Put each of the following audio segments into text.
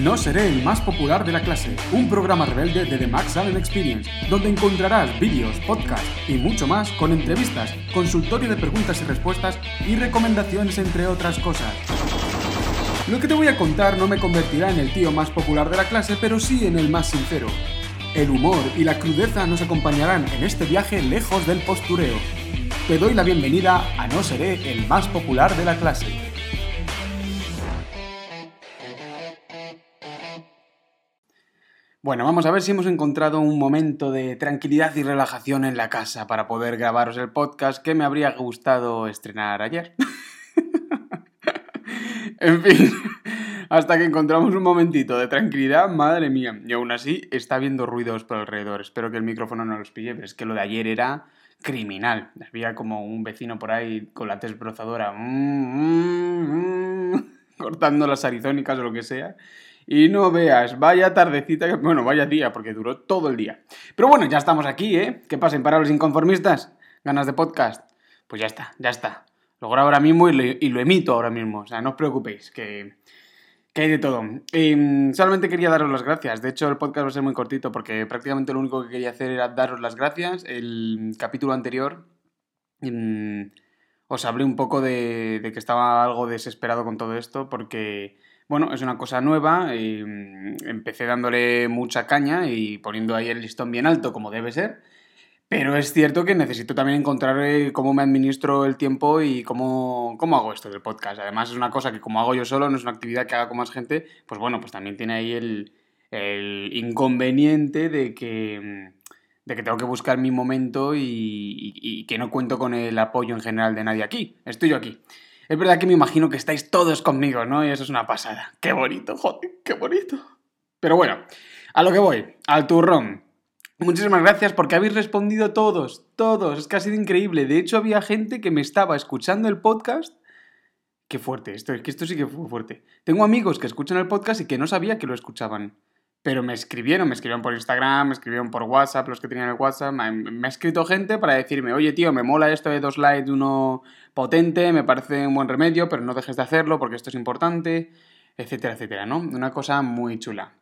No seré el más popular de la clase, un programa rebelde de The Max Allen Experience, donde encontrarás vídeos, podcasts y mucho más con entrevistas, consultorio de preguntas y respuestas y recomendaciones entre otras cosas. Lo que te voy a contar no me convertirá en el tío más popular de la clase, pero sí en el más sincero. El humor y la crudeza nos acompañarán en este viaje lejos del postureo. Te doy la bienvenida a No seré el más popular de la clase. Bueno, vamos a ver si hemos encontrado un momento de tranquilidad y relajación en la casa para poder grabaros el podcast que me habría gustado estrenar ayer. en fin, hasta que encontramos un momentito de tranquilidad, madre mía. Y aún así está habiendo ruidos por alrededor. Espero que el micrófono no los pille, pero es que lo de ayer era criminal. Había como un vecino por ahí con la desbrozadora mm, mm, mm, cortando las arizónicas o lo que sea. Y no veas, vaya tardecita, bueno, vaya día, porque duró todo el día. Pero bueno, ya estamos aquí, ¿eh? ¿Qué pasen para los inconformistas? ¿Ganas de podcast? Pues ya está, ya está. Lo grabo ahora mismo y lo, emito ahora mismo. O sea, no os preocupéis, que, que hay de todo. Y, solamente quería daros las gracias. De hecho, el podcast va a ser muy cortito porque prácticamente lo único que quería hacer era daros las gracias. El capítulo anterior mm, os hablé un poco de, de que estaba algo desesperado con todo esto porque bueno, es una cosa nueva, y mm, empecé dándole mucha caña y poniendo ahí el listón bien alto como debe ser, pero es cierto que necesito también encontrar eh, cómo me administro el tiempo y cómo, cómo hago esto del podcast. Además es una cosa que como hago yo solo, no es una actividad que haga con más gente, pues bueno, pues también tiene ahí el, inconveniente de que, mm, de que tengo que buscar mi momento y, y que no cuento con el apoyo en general de nadie aquí. Estoy yo aquí. Es verdad que me imagino que estáis todos conmigo, ¿no? Y eso es una pasada. Qué bonito, joder, qué bonito. Pero bueno, a lo que voy, al turrón. Muchísimas gracias porque habéis respondido todos, todos. Es que ha sido increíble. De hecho, había gente que me estaba escuchando el podcast. Qué fuerte, esto es que esto sí que fue fuerte. Tengo amigos que escuchan el podcast y que no sabía que lo escuchaban. Pero me escribieron, me escribieron por Instagram, me escribieron por WhatsApp, los que tenían el WhatsApp. Me, ha escrito gente para decirme, oye tío, me mola esto de dos likes, uno potente, me parece un buen remedio, pero no dejes de hacerlo porque esto es importante, etcétera, etcétera, ¿no? Una cosa muy chula.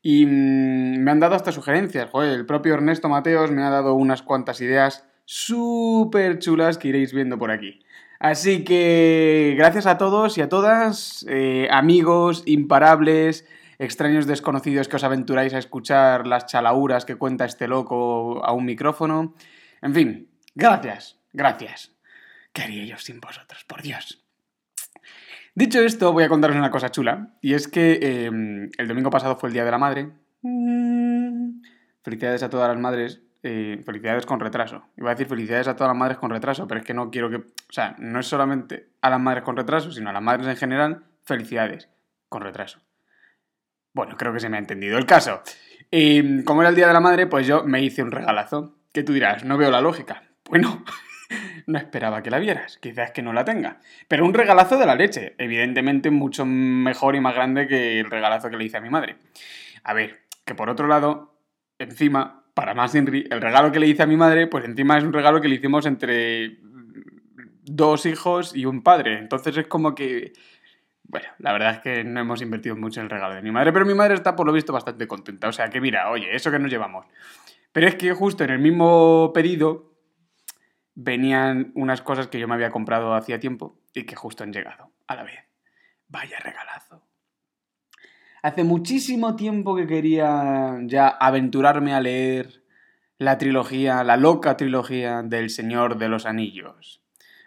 Y mm, me han dado hasta sugerencias, joder, el propio Ernesto Mateos me ha dado unas cuantas ideas súper chulas que iréis viendo por aquí. Así que gracias a todos y a todas, eh, amigos imparables, extraños desconocidos que os aventuráis a escuchar las chalauras que cuenta este loco a un micrófono. En fin, gracias, gracias. ¿Qué haría yo sin vosotros? Por Dios. Dicho esto, voy a contaros una cosa chula, y es que em, el domingo pasado fue el Día de la Madre. Felicidades a todas las madres. Eh, felicidades con retraso. Iba a decir felicidades a todas las madres con retraso, pero es que no quiero que... O sea, no es solamente a las madres con retraso, sino a las madres en general, felicidades con retraso. Bueno, creo que se me ha entendido el caso. Y como era el Día de la Madre, pues yo me hice un regalazo. Que tú dirás, no veo la lógica. Bueno, no esperaba que la vieras, quizás que no la tenga. Pero un regalazo de la leche, evidentemente mucho mejor y más grande que el regalazo que le hice a mi madre. A ver, que por otro lado, encima, para más Henry, el regalo que le hice a mi madre, pues encima es un regalo que le hicimos entre dos hijos y un padre. Entonces es como que bueno, la verdad es que no hemos invertido mucho en el regalo de mi madre, pero mi madre está por lo visto bastante contenta. O sea que mira, oye, eso que nos llevamos. Pero es que justo en el mismo pedido venían unas cosas que yo me había comprado hacía tiempo y que justo han llegado a la vez. Vaya regalazo. Hace muchísimo tiempo que quería ya aventurarme a leer la trilogía, la loca trilogía del Señor de los Anillos.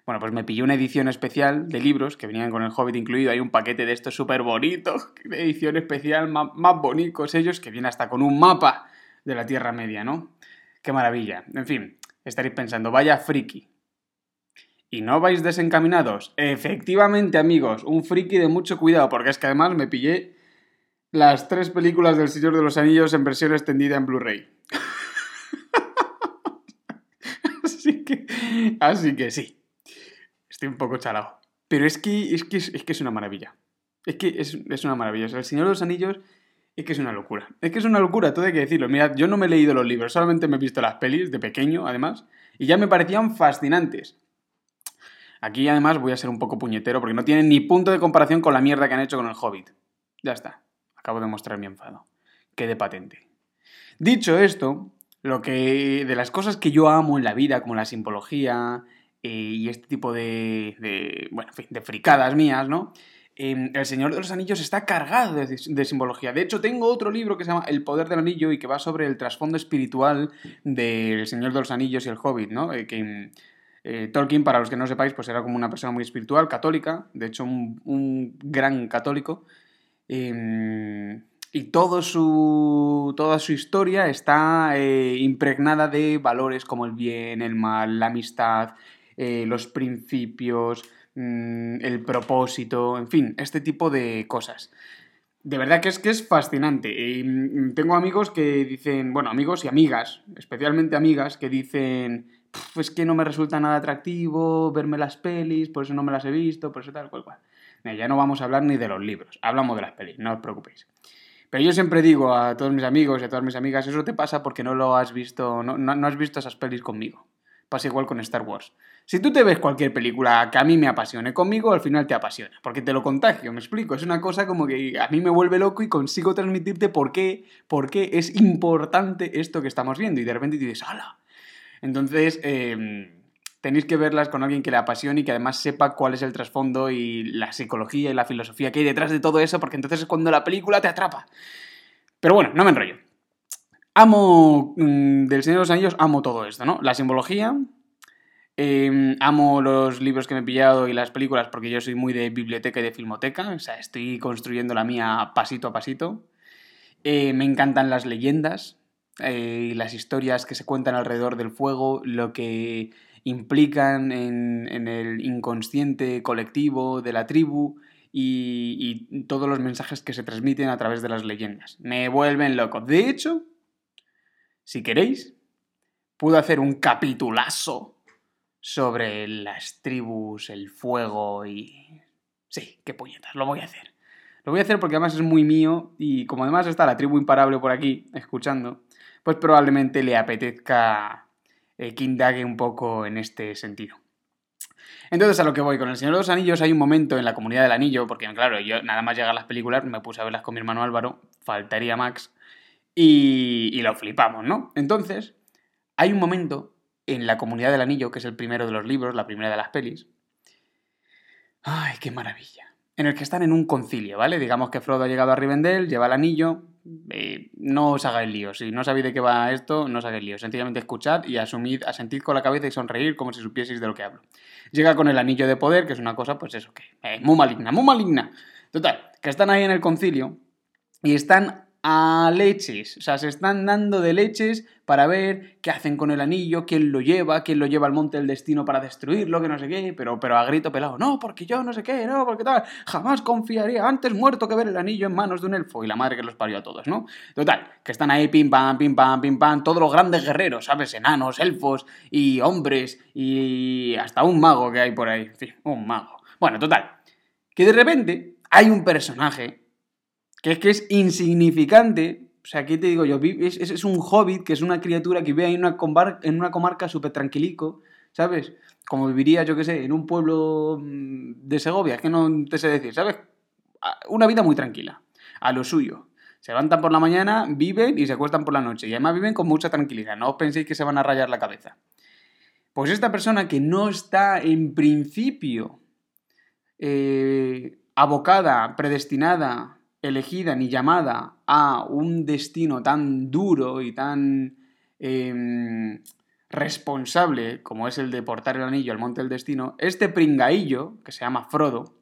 Bueno, pues me pillé una edición especial de libros que venían con el Hobbit incluido. Hay un paquete de estos súper bonitos, de edición especial, más, más bonitos ellos, que viene hasta con un mapa de la Tierra Media, ¿no? Qué maravilla. En fin, estaréis pensando, vaya friki. ¿Y no vais desencaminados? Efectivamente, amigos, un friki de mucho cuidado, porque es que además me pillé las tres películas del Señor de los Anillos en versión extendida en Blu-ray. así que, así que sí, Estoy un poco chalado. Pero es que es, que es, que es una maravilla. Es que es, es, una maravilla. O sea, el Señor de los Anillos es que es una locura. Es que es una locura, todo hay que decirlo. Mirad, yo no me he leído los libros, solamente me he visto las pelis de pequeño, además, y ya me parecían fascinantes. Aquí, además, voy a ser un poco puñetero porque no tienen ni punto de comparación con la mierda que han hecho con el Hobbit. Ya está. acabo de mostrar mi enfado. Quede patente. Dicho esto, lo que de las cosas que yo amo en la vida, como la simbología eh, y este tipo de, de, bueno, de fricadas mías, ¿no? Em, el Señor de los Anillos está cargado de, simbología. De hecho, tengo otro libro que se llama El Poder del Anillo y que va sobre el trasfondo espiritual del Señor de los Anillos y el Hobbit, ¿no? Eh, que eh, Tolkien, para los que no sepáis, pues era como una persona muy espiritual, católica, de hecho un, gran católico. Em, y todo su, toda su historia está impregnada de valores como el bien, el mal, la amistad, eh, los principios, mm, el propósito, en fin, este tipo de cosas. De verdad que es que es fascinante. Mm, tengo amigos que dicen, bueno, amigos y amigas, especialmente amigas, que dicen, es que no me resulta nada atractivo verme las pelis, por eso no me las he visto, por eso tal, cual, cual. Ya no vamos a hablar ni de los libros, hablamos de las pelis, no os preocupéis. Pero yo siempre digo a todos mis amigos y a todas mis amigas, eso te pasa porque no lo has visto, no, no, has visto esas pelis conmigo. Pasa igual con Star Wars. Si tú te ves cualquier película que a mí me apasione conmigo, al final te apasiona, porque te lo contagio, me explico. Es una cosa como que a mí me vuelve loco y consigo transmitirte por qué, por qué es importante esto que estamos viendo. Y de repente dices, ¡hala! Entonces, eh, tenéis que verlas con alguien que le apasione y que además sepa cuál es el trasfondo y la psicología y la filosofía que hay detrás de todo eso, porque entonces es cuando la película te atrapa. Pero bueno, no me enrollo. Amo mm, del Señor de los Anillos, amo todo esto, ¿no? La simbología, em, amo los libros que me he pillado y las películas porque yo soy muy de biblioteca y de filmoteca, o sea, estoy construyendo la mía pasito a pasito. Eh, me encantan las leyendas eh, las historias que se cuentan alrededor del fuego, lo que implican en, el inconsciente colectivo de la tribu y, y, todos los mensajes que se transmiten a través de las leyendas. Me vuelven loco. De hecho, si queréis, puedo hacer un capitulazo sobre las tribus, el fuego y... Sí, qué puñetas, lo voy a hacer. Lo voy a hacer porque además es muy mío y como además está la tribu imparable por aquí escuchando, pues probablemente le apetezca eh, que indague un poco en este sentido. Entonces, a lo que voy, con El Señor de los Anillos hay un momento en la comunidad del anillo, porque claro, yo nada más llegar a las películas me puse a verlas con mi hermano Álvaro, faltaría Max, y, y lo flipamos, ¿no? Entonces, hay un momento en la comunidad del anillo, que es el primero de los libros, la primera de las pelis. ¡Ay, qué maravilla! En el que están en un concilio, ¿vale? Digamos que Frodo ha llegado a Rivendell, lleva el anillo, eh, no os hagáis lío. Si no sabéis de qué va esto, no os hagáis lío. Sencillamente escuchad y asumid, asentid con la cabeza y sonreír como si supieseis de lo que hablo. Llega con el anillo de poder, que es una cosa, pues eso, que es muy maligna, muy maligna. Total, que están ahí en el concilio y están a leches. O sea, se están dando de leches para ver qué hacen con el anillo, quién lo lleva, quién lo lleva al monte del destino para destruirlo, que no sé qué, pero, pero a grito pelado, no, porque yo no sé qué, no, porque tal, jamás confiaría, antes muerto que ver el anillo en manos de un elfo y la madre que los parió a todos, ¿no? Total, que están ahí pim pam, pim pam, pim pam, todos los grandes guerreros, ¿sabes? Enanos, elfos y hombres y hasta un mago que hay por ahí, en fin, un mago. Bueno, total, que de repente hay un personaje que es que es insignificante. O sea, ¿qué te digo yo? Es, es, un hobbit, que es una criatura que vive ahí en una, en una comarca súper tranquilico, ¿sabes? Como viviría, yo qué sé, en un pueblo mm, de Segovia, que no te sé decir, ¿sabes? Una vida muy tranquila, a lo suyo. Se levantan por la mañana, viven y se acuestan por la noche. Y además viven con mucha tranquilidad. No os penséis que se van a rayar la cabeza. Pues esta persona que no está en principio eh, abocada, predestinada elegida ni llamada a un destino tan duro y tan em, responsable como es el de portar el anillo al monte del destino, este pringaillo, que se llama Frodo,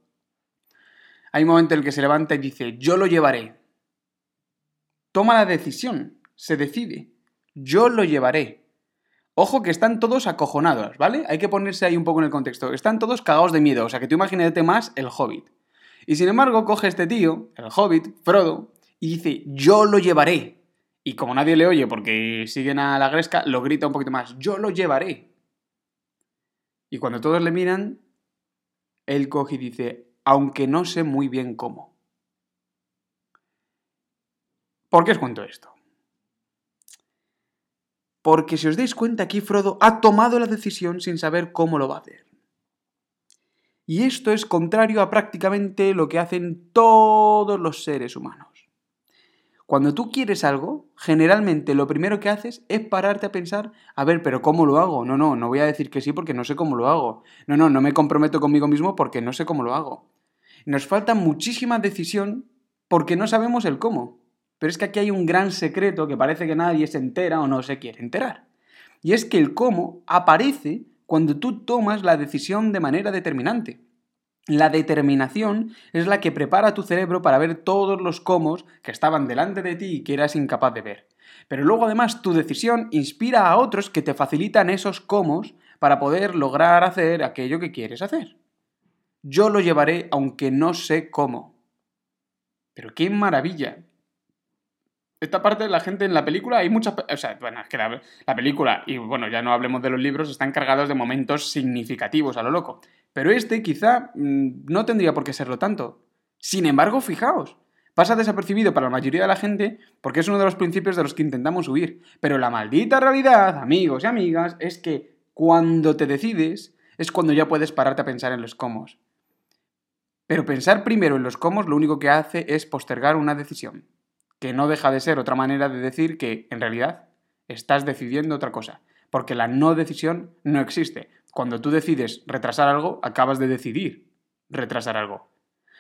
hay un momento en el que se levanta y dice, yo lo llevaré. Toma la decisión, se decide, yo lo llevaré. Ojo que están todos acojonados, ¿vale? Hay que ponerse ahí un poco en el contexto. Están todos cagados de miedo, o sea que tú imagínate más el hobbit. Y sin embargo, coge este tío, el hobbit, Frodo, y dice, yo lo llevaré. Y como nadie le oye porque siguen a la gresca, lo grita un poquito más, yo lo llevaré. Y cuando todos le miran, él coge y dice, aunque no sé muy bien cómo. ¿Por qué os cuento esto? Porque si os dais cuenta aquí Frodo ha tomado la decisión sin saber cómo lo va a hacer. Y esto es contrario a prácticamente lo que hacen todos los seres humanos. Cuando tú quieres algo, generalmente lo primero que haces es pararte a pensar, a ver, pero ¿cómo lo hago? No, no, no voy a decir que sí porque no sé cómo lo hago. No, no, no me comprometo conmigo mismo porque no sé cómo lo hago. Nos falta muchísima decisión porque no sabemos el cómo. Pero es que aquí hay un gran secreto que parece que nadie se entera o no se quiere enterar. Y es que el cómo aparece cuando tú tomas la decisión de manera determinante. La determinación es la que prepara tu cerebro para ver todos los cómo que estaban delante de ti y que eras incapaz de ver. Pero luego además tu decisión inspira a otros que te facilitan esos cómo para poder lograr hacer aquello que quieres hacer. Yo lo llevaré aunque no sé cómo. Pero qué maravilla. Esta parte de la gente en la película hay muchas... O sea, bueno, es que la, la película, y bueno, ya no hablemos de los libros, están cargados de momentos significativos a lo loco. Pero este quizá mm, no tendría por qué serlo tanto. Sin embargo, fijaos, pasa desapercibido para la mayoría de la gente porque es uno de los principios de los que intentamos huir. Pero la maldita realidad, amigos y amigas, es que cuando te decides es cuando ya puedes pararte a pensar en los cómo. Pero pensar primero en los cómo lo único que hace es postergar una decisión, que no deja de ser otra manera de decir que, en realidad, estás decidiendo otra cosa, porque la no decisión no existe. Cuando tú decides retrasar algo, acabas de decidir retrasar algo.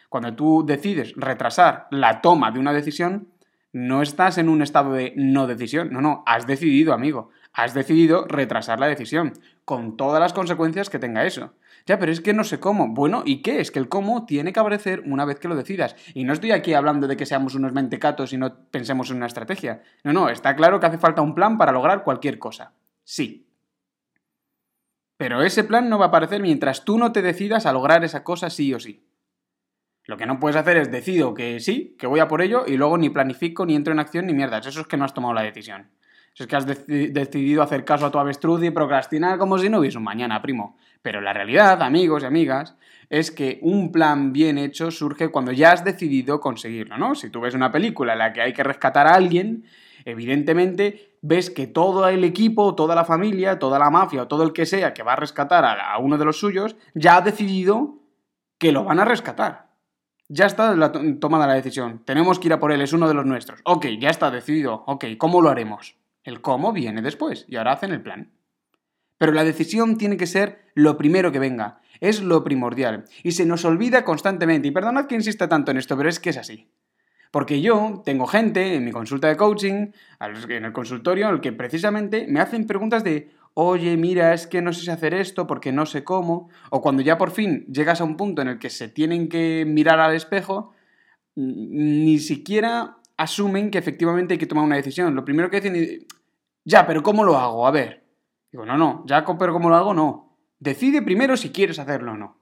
Cuando tú decides retrasar la toma de una decisión, no estás en un estado de no decisión. No, no, has decidido, amigo. Has decidido retrasar la decisión, con todas las consecuencias que tenga eso. Ya, pero es que no sé cómo. Bueno, ¿y qué? Es que el cómo tiene que aparecer una vez que lo decidas. Y no estoy aquí hablando de que seamos unos mentecatos y no pensemos en una estrategia. No, no, está claro que hace falta un plan para lograr cualquier cosa. Sí, pero ese plan no va a aparecer mientras tú no te decidas a lograr esa cosa sí o sí. Lo que no puedes hacer es decido que sí, que voy a por ello y luego ni planifico, ni entro en acción, ni mierdas. Eso es que no has tomado la decisión. Eso es que has decidido hacer caso a tu avestruz y procrastinar como si no hubiese un mañana, primo. Pero la realidad, amigos y amigas, es que un plan bien hecho surge cuando ya has decidido conseguirlo, ¿no? Si tú ves una película en la que hay que rescatar a alguien, evidentemente ves que todo el equipo, toda la familia, toda la mafia o todo el que sea que va a rescatar a, uno de los suyos, ya ha decidido que lo van a rescatar. Ya está tomada la decisión. Tenemos que ir a por él, es uno de los nuestros. Ok, ya está decidido. Ok, ¿cómo lo haremos? El cómo viene después y ahora hacen el plan. Pero la decisión tiene que ser lo primero que venga. Es lo primordial. Y se nos olvida constantemente. Y perdonad que insista tanto en esto, pero es que es así. Porque yo tengo gente en mi consulta de coaching, en el consultorio, en el que precisamente me hacen preguntas de, oye, mira, es que no sé si hacer esto porque no sé cómo, o cuando ya por fin llegas a un punto en el que se tienen que mirar al espejo, ni siquiera asumen que efectivamente hay que tomar una decisión. Lo primero que dicen ya, pero ¿cómo lo hago? A ver. Digo, no, no, ya, pero ¿cómo lo hago? No. Decide primero si quieres hacerlo o no.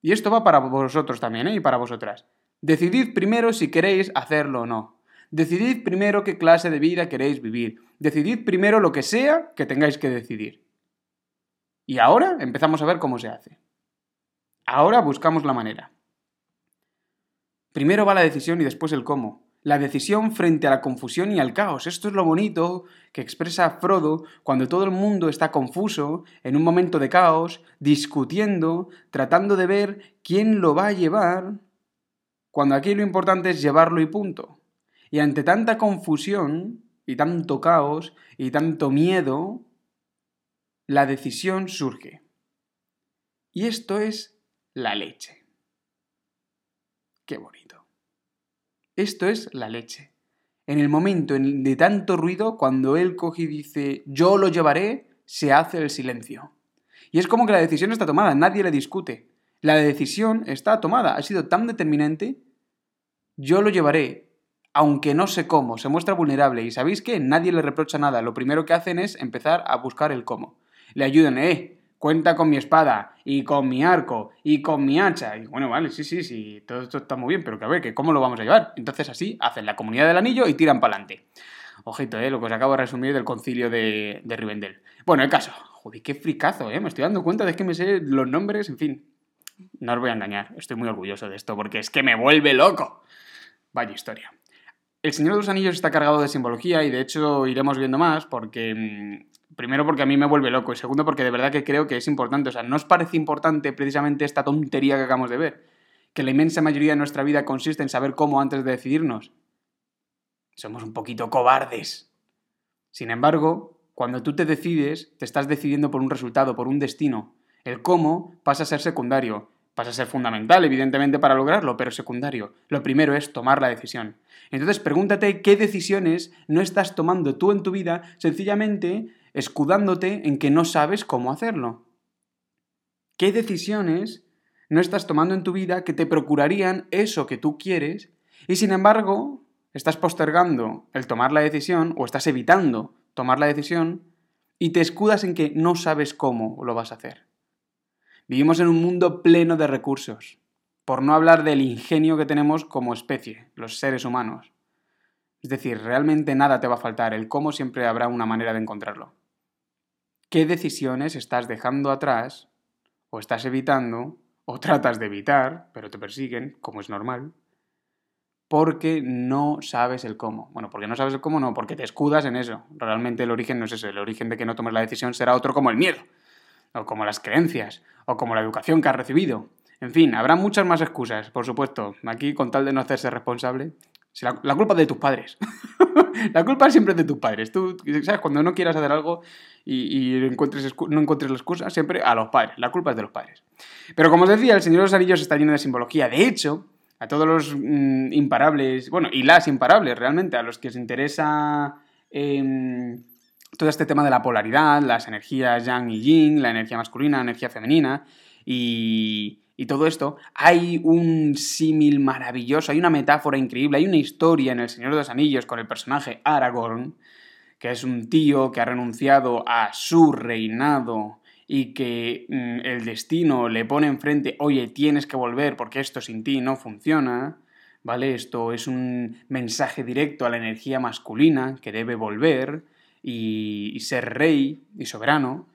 Y esto va para vosotros también, ¿eh? Y para vosotras. Decidid primero si queréis hacerlo o no. Decidid primero qué clase de vida queréis vivir. Decidid primero lo que sea que tengáis que decidir. Y ahora empezamos a ver cómo se hace. Ahora buscamos la manera. Primero va la decisión y después el cómo. La decisión frente a la confusión y al caos. Esto es lo bonito que expresa Frodo cuando todo el mundo está confuso, en un momento de caos, discutiendo, tratando de ver quién lo va a llevar cuando aquí lo importante es llevarlo y punto. Y ante tanta confusión y tanto caos y tanto miedo, la decisión surge. Y esto es la leche. Qué bonito. Esto es la leche. En el momento de tanto ruido, cuando él coge y dice yo lo llevaré, se hace el silencio. Y es como que la decisión está tomada, nadie le discute. La decisión está tomada, ha sido tan determinante, yo lo llevaré, aunque no sé cómo, se muestra vulnerable y sabéis que nadie le reprocha nada, lo primero que hacen es empezar a buscar el cómo. Le ayudan, eh, cuenta con mi espada, y con mi arco, y con mi hacha. Y bueno, vale, sí, sí, sí, todo esto está muy bien, pero que a ver, que ¿cómo lo vamos a llevar? Entonces así hacen la comunidad del anillo y tiran para adelante. Ojito, eh, lo que os acabo de resumir del concilio de, de Rivendell. Bueno, el caso. Joder, qué fricazo, eh. Me estoy dando cuenta de que me sé los nombres, en fin. No os voy a engañar, estoy muy orgulloso de esto porque es que me vuelve loco. Vaya historia. El Señor de los Anillos está cargado de simbología y de hecho iremos viendo más porque... Primero porque a mí me vuelve loco y segundo porque de verdad que creo que es importante. O sea, ¿no os parece importante precisamente esta tontería que acabamos de ver? Que la inmensa mayoría de nuestra vida consiste en saber cómo antes de decidirnos. somos un poquito cobardes. Sin embargo, cuando tú te decides, te estás decidiendo por un resultado, por un destino. El cómo pasa a ser secundario, pasa a ser fundamental, evidentemente, para lograrlo, pero secundario. Lo primero es tomar la decisión. Entonces, pregúntate qué decisiones no estás tomando tú en tu vida, sencillamente escudándote en que no sabes cómo hacerlo. ¿Qué decisiones no estás tomando en tu vida que te procurarían eso que tú quieres y sin embargo estás postergando el tomar la decisión o estás evitando tomar la decisión y te escudas en que no sabes cómo lo vas a hacer? Vivimos en un mundo pleno de recursos, por no hablar del ingenio que tenemos como especie, los seres humanos. Es decir, realmente nada te va a faltar, el cómo siempre habrá una manera de encontrarlo. ¿Qué decisiones estás dejando atrás o estás evitando o tratas de evitar, pero te persiguen, como es normal, porque no sabes el cómo. Bueno, porque no sabes el cómo, no, porque te escudas en eso. Realmente el origen no es eso, el origen de que no tomes la decisión será otro como el miedo, o como las creencias, o como la educación que has recibido. En fin, habrá muchas más excusas, por supuesto. Aquí, con tal de no hacerse responsable, la, culpa es de tus padres. la culpa siempre es de tus padres. Tú, ¿sabes? Cuando no quieras hacer algo y, no encuentres la excusa, siempre a los padres. La culpa es de los padres. Pero como os decía, el Señor de los Anillos está lleno de simbología. De hecho, a todos los mm, imparables, bueno, y las imparables realmente, a los que os interesa em, todo este tema de la polaridad, las energías yang y yin, la energía masculina, la energía femenina, y, y todo esto, hay un símil maravilloso, hay una metáfora increíble, hay una historia en El Señor de los Anillos con el personaje Aragorn, que es un tío que ha renunciado a su reinado y que mm, el destino le pone enfrente, oye, tienes que volver porque esto sin ti no funciona, ¿vale? Esto es un mensaje directo a la energía masculina que debe volver y, y ser rey y soberano.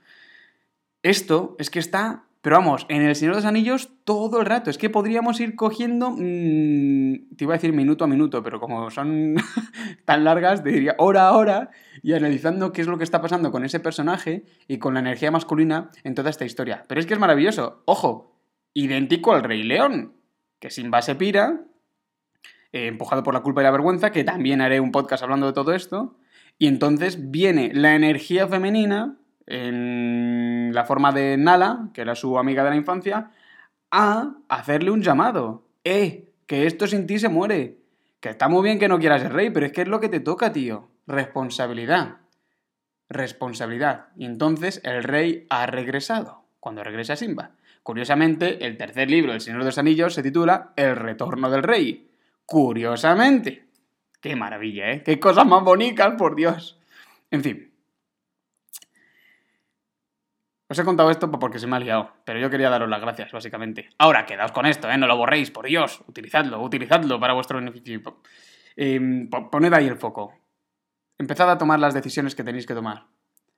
Esto es que está pero vamos, en El Señor de los Anillos todo el rato. Es que podríamos ir cogiendo. Mmm, te iba a decir minuto a minuto, pero como son tan largas, te diría hora a hora y analizando qué es lo que está pasando con ese personaje y con la energía masculina en toda esta historia. Pero es que es maravilloso. Ojo, idéntico al Rey León, que sin base pira, eh, empujado por la culpa y la vergüenza, que también haré un podcast hablando de todo esto. Y entonces viene la energía femenina en la forma de Nala, que era su amiga de la infancia, a hacerle un llamado. ¡Eh! Que esto sin ti se muere. Que está muy bien que no quieras ser rey, pero es que es lo que te toca, tío. Responsabilidad. Responsabilidad. Y entonces el rey ha regresado, cuando regresa Simba. Curiosamente, el tercer libro del Señor de los Anillos se titula El retorno del rey. Curiosamente. Qué maravilla, ¿eh? Qué cosas más bonitas, por Dios. En fin, os he contado esto porque se me ha liado, pero yo quería daros las gracias, básicamente. Ahora, quedaos con esto, ¿eh? No lo borréis, por Dios. Utilizadlo, utilizadlo para vuestro beneficio. Em, poned ahí el foco. Empezad a tomar las decisiones que tenéis que tomar.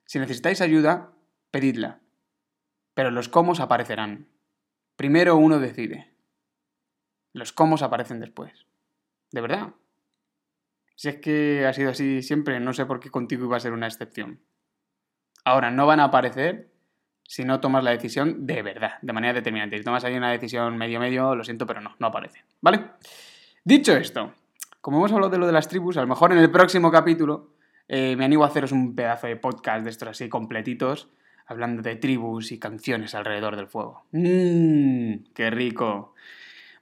Si necesitáis ayuda, pedidla. Pero los cómo aparecerán. Primero uno decide. Los cómo aparecen después. De verdad. Si es que ha sido así siempre, no sé por qué contigo iba a ser una excepción. Ahora, no van a aparecer si no tomas la decisión de verdad, de manera determinante. Si tomas ahí una decisión medio-medio, lo siento, pero no, no aparece. ¿Vale? Dicho esto, como hemos hablado de lo de las tribus, a lo mejor en el próximo capítulo eh, me animo a haceros un pedazo de podcast de estos así completitos, hablando de tribus y canciones alrededor del fuego. ¡Mmm! ¡Qué rico!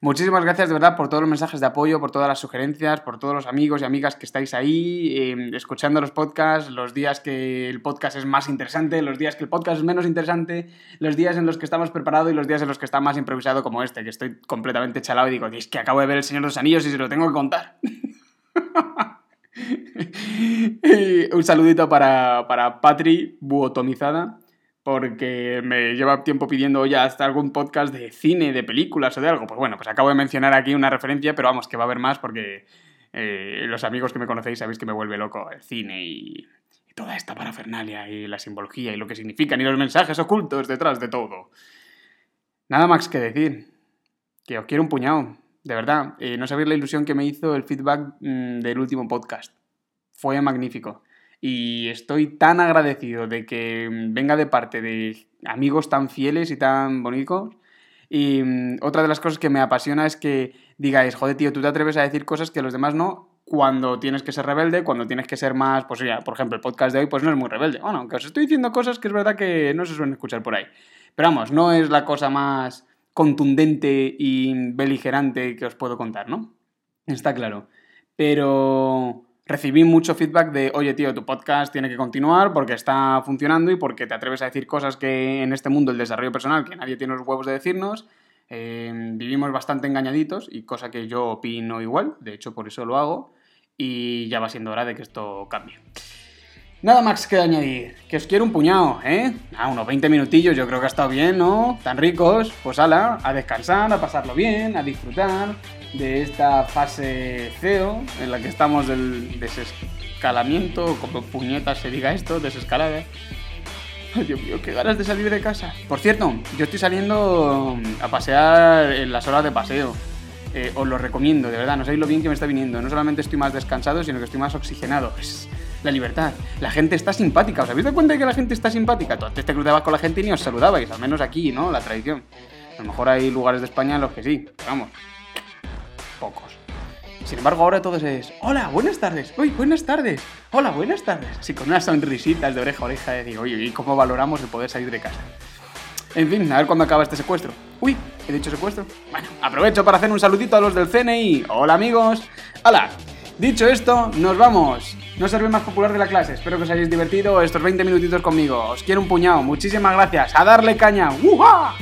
Muchísimas gracias de verdad por todos los mensajes de apoyo, por todas las sugerencias, por todos los amigos y amigas que estáis ahí em, escuchando los podcasts, los días que el podcast es más interesante, los días que el podcast es menos interesante, los días en los que estamos preparados y los días en los que está más improvisado como este, que estoy completamente chalado y digo, es que acabo de ver El Señor de los Anillos y se lo tengo que contar. un saludito para, para Patri Buotomizada porque me lleva tiempo pidiendo ya hasta algún podcast de cine, de películas o de algo. Pues bueno, pues acabo de mencionar aquí una referencia, pero vamos, que va a haber más porque eh, los amigos que me conocéis sabéis que me vuelve loco el cine y, toda esta parafernalia y la simbología y lo que significan y los mensajes ocultos detrás de todo. Nada más que decir, que os quiero un puñado, de verdad. Eh, no sabéis la ilusión que me hizo el feedback mm, del último podcast. Fue magnífico. Y estoy tan agradecido de que venga de parte de amigos tan fieles y tan bonitos. Y mm, otra de las cosas que me apasiona es que digáis, joder, tío, tú te atreves a decir cosas que los demás no, cuando tienes que ser rebelde, cuando tienes que ser más, pues ya, por ejemplo, el podcast de hoy pues no es muy rebelde. Bueno, aunque os estoy diciendo cosas que es verdad que no se suelen escuchar por ahí. Pero vamos, no es la cosa más contundente y beligerante que os puedo contar, ¿no? Está claro. Pero recibí mucho feedback de, oye tío, tu podcast tiene que continuar porque está funcionando y porque te atreves a decir cosas que en este mundo del desarrollo personal, que nadie tiene los huevos de decirnos, eh, vivimos bastante engañaditos y cosa que yo opino igual, de hecho por eso lo hago y ya va siendo hora de que esto cambie. Nada más que añadir, que os quiero un puñado, ¿eh? Ah, unos 20 minutillos yo creo que ha estado bien, ¿no? Tan ricos, pues ala, a descansar, a pasarlo bien, a disfrutar de esta fase CEO en la que estamos del desescalamiento, como puñetas se diga esto, desescalada. Ay, Dios mío, qué ganas de salir de casa. Por cierto, yo estoy saliendo a pasear en las horas de paseo. Eh, os lo recomiendo, de verdad, no sabéis lo bien que me está viniendo. No solamente estoy más descansado, sino que estoy más oxigenado. Es la libertad. La gente está simpática. ¿Os habéis dado cuenta de que la gente está simpática? Tú antes te cruzabas con la gente y ni os saludabais, al menos aquí, ¿no? La tradición. A lo mejor hay lugares de España en los que sí, vamos, pocos. Sin embargo, ahora todo es, hola, buenas tardes, uy, buenas tardes, hola, buenas tardes. Así con unas sonrisitas de oreja a oreja de decir, oye, ¿y cómo valoramos el poder salir de casa? En fin, a ver cuándo acaba este secuestro. Uy, he dicho secuestro. Bueno, aprovecho para hacer un saludito a los del CNI. Hola amigos. Hola. Dicho esto, nos vamos. No ser el más popular de la clase. Espero que os hayáis divertido estos 20 minutitos conmigo. Os quiero un puñado. Muchísimas gracias. A darle caña. ¡Uja!